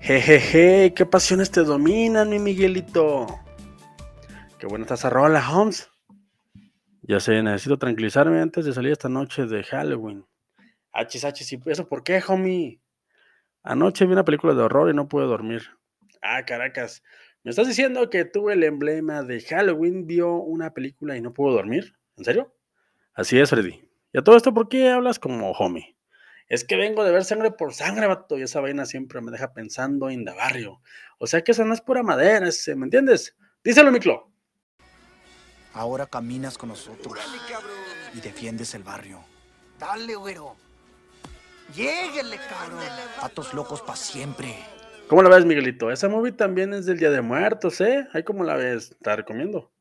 Jejeje, qué pasiones te dominan, mi Miguelito. Qué buena estás a rola, Holmes. Ya sé, necesito tranquilizarme antes de salir esta noche de Halloween. Hachis, hachis, ¿y eso por qué, homie? Anoche vi una película de horror y no pude dormir. Ah, caracas. ¿Me estás diciendo que tuve el emblema de Halloween, vio una película y no pudo dormir? ¿En serio? Así es, Freddy. ¿Y a todo esto por qué hablas como homie? Es que vengo de ver sangre por sangre, vato, y esa vaina siempre me deja pensando en de barrio. O sea que eso no es pura madera, ¿me entiendes? Díselo, Miclo. Ahora caminas con nosotros y defiendes el barrio. Dale, güero. Lléguele, cabrón. Patos locos para siempre. ¿Cómo la ves, Miguelito? Esa movie también es del Día de Muertos, ¿eh? Ahí cómo la ves, te la recomiendo.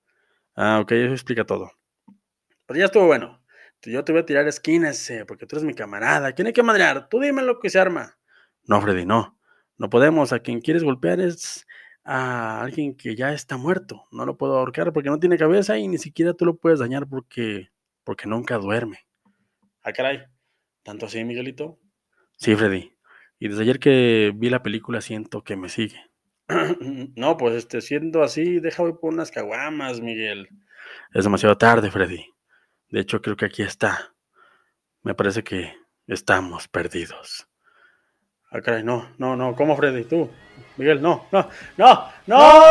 Ah, ok, eso explica todo. Pero ya estuvo bueno. Yo te voy a tirar esquinas, eh, porque tú eres mi camarada. ¿Quién hay que madrear? Tú dime lo que se arma. No, Freddy, no. No podemos. A quien quieres golpear es a alguien que ya está muerto. No lo puedo ahorcar porque no tiene cabeza y ni siquiera tú lo puedes dañar porque, porque nunca duerme. Ah, caray. ¿Tanto así, Miguelito? Sí, Freddy. Y desde ayer que vi la película siento que me sigue. no, pues este, siendo así, deja por unas caguamas, Miguel. Es demasiado tarde, Freddy. De hecho, creo que aquí está. Me parece que estamos perdidos. Ah, no, no, no. ¿Cómo, Freddy? Tú. Miguel, no, no, no, no.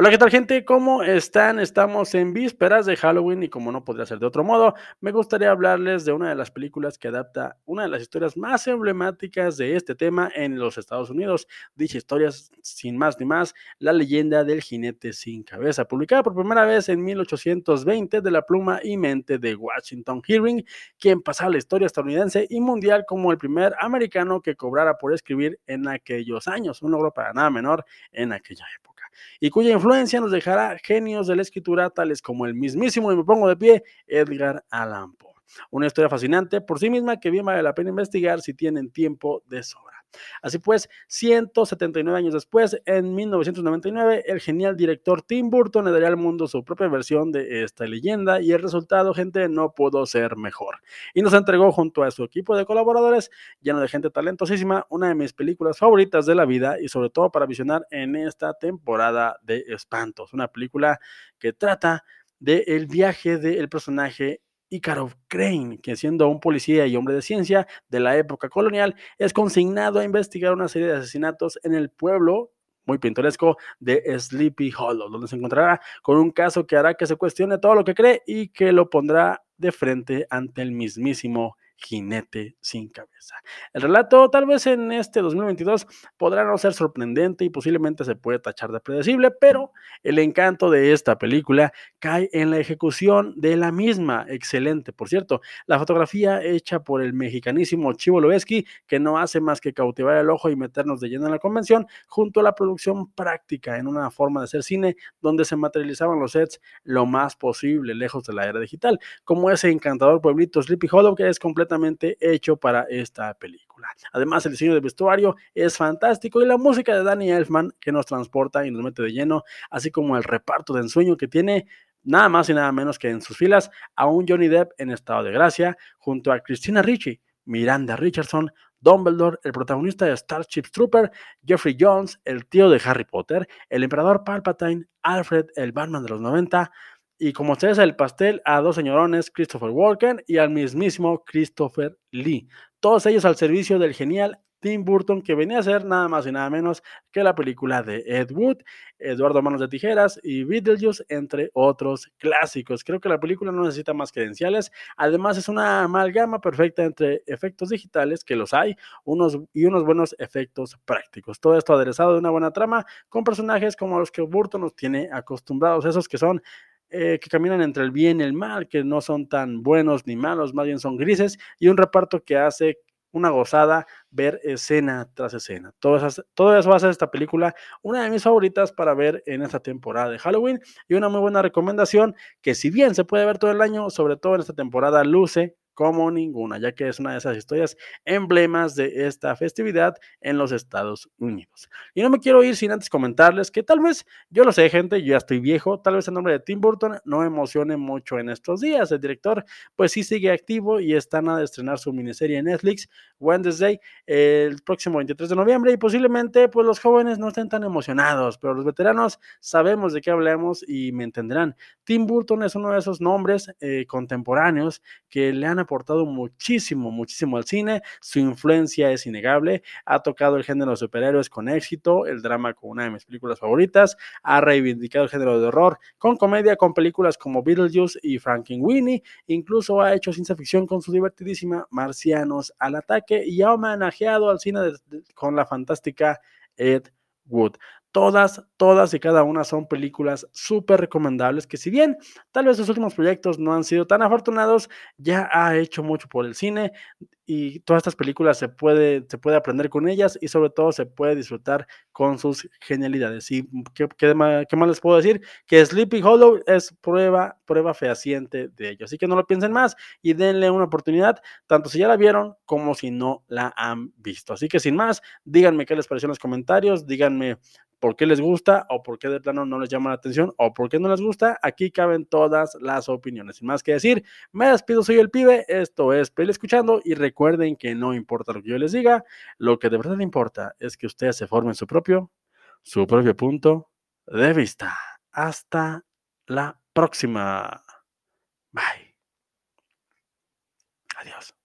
Hola, ¿qué tal gente? ¿Cómo están? Estamos en vísperas de Halloween y como no podría ser de otro modo, me gustaría hablarles de una de las películas que adapta una de las historias más emblemáticas de este tema en los Estados Unidos. Dicha historia, sin más ni más, La leyenda del jinete sin cabeza, publicada por primera vez en 1820 de la pluma y mente de Washington Hearing, quien pasaba la historia estadounidense y mundial como el primer americano que cobrara por escribir en aquellos años, un logro para nada menor en aquella época y cuya influencia nos dejará genios de la escritura tales como el mismísimo, y me pongo de pie, Edgar Allan Poe. Una historia fascinante por sí misma que bien vale la pena investigar si tienen tiempo de sobra. Así pues, 179 años después, en 1999, el genial director Tim Burton le daría al mundo su propia versión de esta leyenda y el resultado, gente, no pudo ser mejor. Y nos entregó junto a su equipo de colaboradores, lleno de gente talentosísima, una de mis películas favoritas de la vida y sobre todo para visionar en esta temporada de Espantos, una película que trata del viaje del personaje Ícaro Crane, que siendo un policía y hombre de ciencia de la época colonial, es consignado a investigar una serie de asesinatos en el pueblo muy pintoresco de Sleepy Hollow, donde se encontrará con un caso que hará que se cuestione todo lo que cree y que lo pondrá de frente ante el mismísimo jinete sin cabeza. El relato tal vez en este 2022 podrá no ser sorprendente y posiblemente se puede tachar de predecible, pero el encanto de esta película cae en la ejecución de la misma. Excelente, por cierto. La fotografía hecha por el mexicanísimo Chivo Loeski, que no hace más que cautivar el ojo y meternos de lleno en la convención, junto a la producción práctica en una forma de hacer cine donde se materializaban los sets lo más posible, lejos de la era digital, como ese encantador pueblito Sleepy Hollow que es completamente hecho para esta película. Además, el diseño del vestuario es fantástico y la música de Danny Elfman que nos transporta y nos mete de lleno, así como el reparto de ensueño que tiene nada más y nada menos que en sus filas a un Johnny Depp en estado de gracia, junto a Christina Ricci, Miranda Richardson, Dumbledore, el protagonista de Starship Trooper, Jeffrey Jones, el tío de Harry Potter, el emperador Palpatine, Alfred, el Batman de los 90, y como ustedes el pastel a dos señorones, Christopher Walken y al mismísimo Christopher Lee. Todos ellos al servicio del genial Tim Burton, que venía a ser nada más y nada menos que la película de Ed Wood, Eduardo Manos de Tijeras y Beetlejuice, entre otros clásicos. Creo que la película no necesita más credenciales. Además, es una amalgama perfecta entre efectos digitales, que los hay, unos, y unos buenos efectos prácticos. Todo esto aderezado de una buena trama con personajes como los que Burton nos tiene acostumbrados, esos que son eh, que caminan entre el bien y el mal, que no son tan buenos ni malos, más bien son grises, y un reparto que hace una gozada ver escena tras escena. Todo eso, todo eso ser esta película una de mis favoritas para ver en esta temporada de Halloween y una muy buena recomendación que si bien se puede ver todo el año, sobre todo en esta temporada luce como ninguna, ya que es una de esas historias emblemas de esta festividad en los Estados Unidos. Y no me quiero ir sin antes comentarles que tal vez, yo lo sé gente, yo ya estoy viejo, tal vez el nombre de Tim Burton no emocione mucho en estos días. El director pues sí sigue activo y están a estrenar su miniserie en Netflix, Wednesday, el próximo 23 de noviembre y posiblemente pues los jóvenes no estén tan emocionados, pero los veteranos sabemos de qué hablamos y me entenderán. Tim Burton es uno de esos nombres eh, contemporáneos que le han aportado muchísimo, muchísimo al cine. Su influencia es innegable. Ha tocado el género de superhéroes con éxito, el drama con una de mis películas favoritas. Ha reivindicado el género de horror con comedia, con películas como Beetlejuice y Frankenweenie. Incluso ha hecho ciencia ficción con su divertidísima Marcianos al ataque y ha homenajeado al cine con la fantástica Ed Wood. Todas, todas y cada una son películas súper recomendables que si bien tal vez sus últimos proyectos no han sido tan afortunados, ya ha hecho mucho por el cine y todas estas películas se puede, se puede aprender con ellas y sobre todo se puede disfrutar con sus genialidades. ¿Y qué, qué, más, les puedo decir? Que Sleepy Hollow es prueba, prueba fehaciente de ello. Así que no lo piensen más y denle una oportunidad, tanto si ya la vieron como si no la han visto. Así que sin más, díganme qué les pareció en los comentarios, díganme por qué les gusta o por qué de plano no les llama la atención o por qué no les gusta. Aquí caben todas las opiniones. Sin más que decir, me despido, soy el pibe, esto es Pele Escuchando y recuerden que no importa lo que yo les diga, lo que de verdad importa es que ustedes se formen su propio, su propio punto de vista. Hasta la próxima. Bye. Adiós.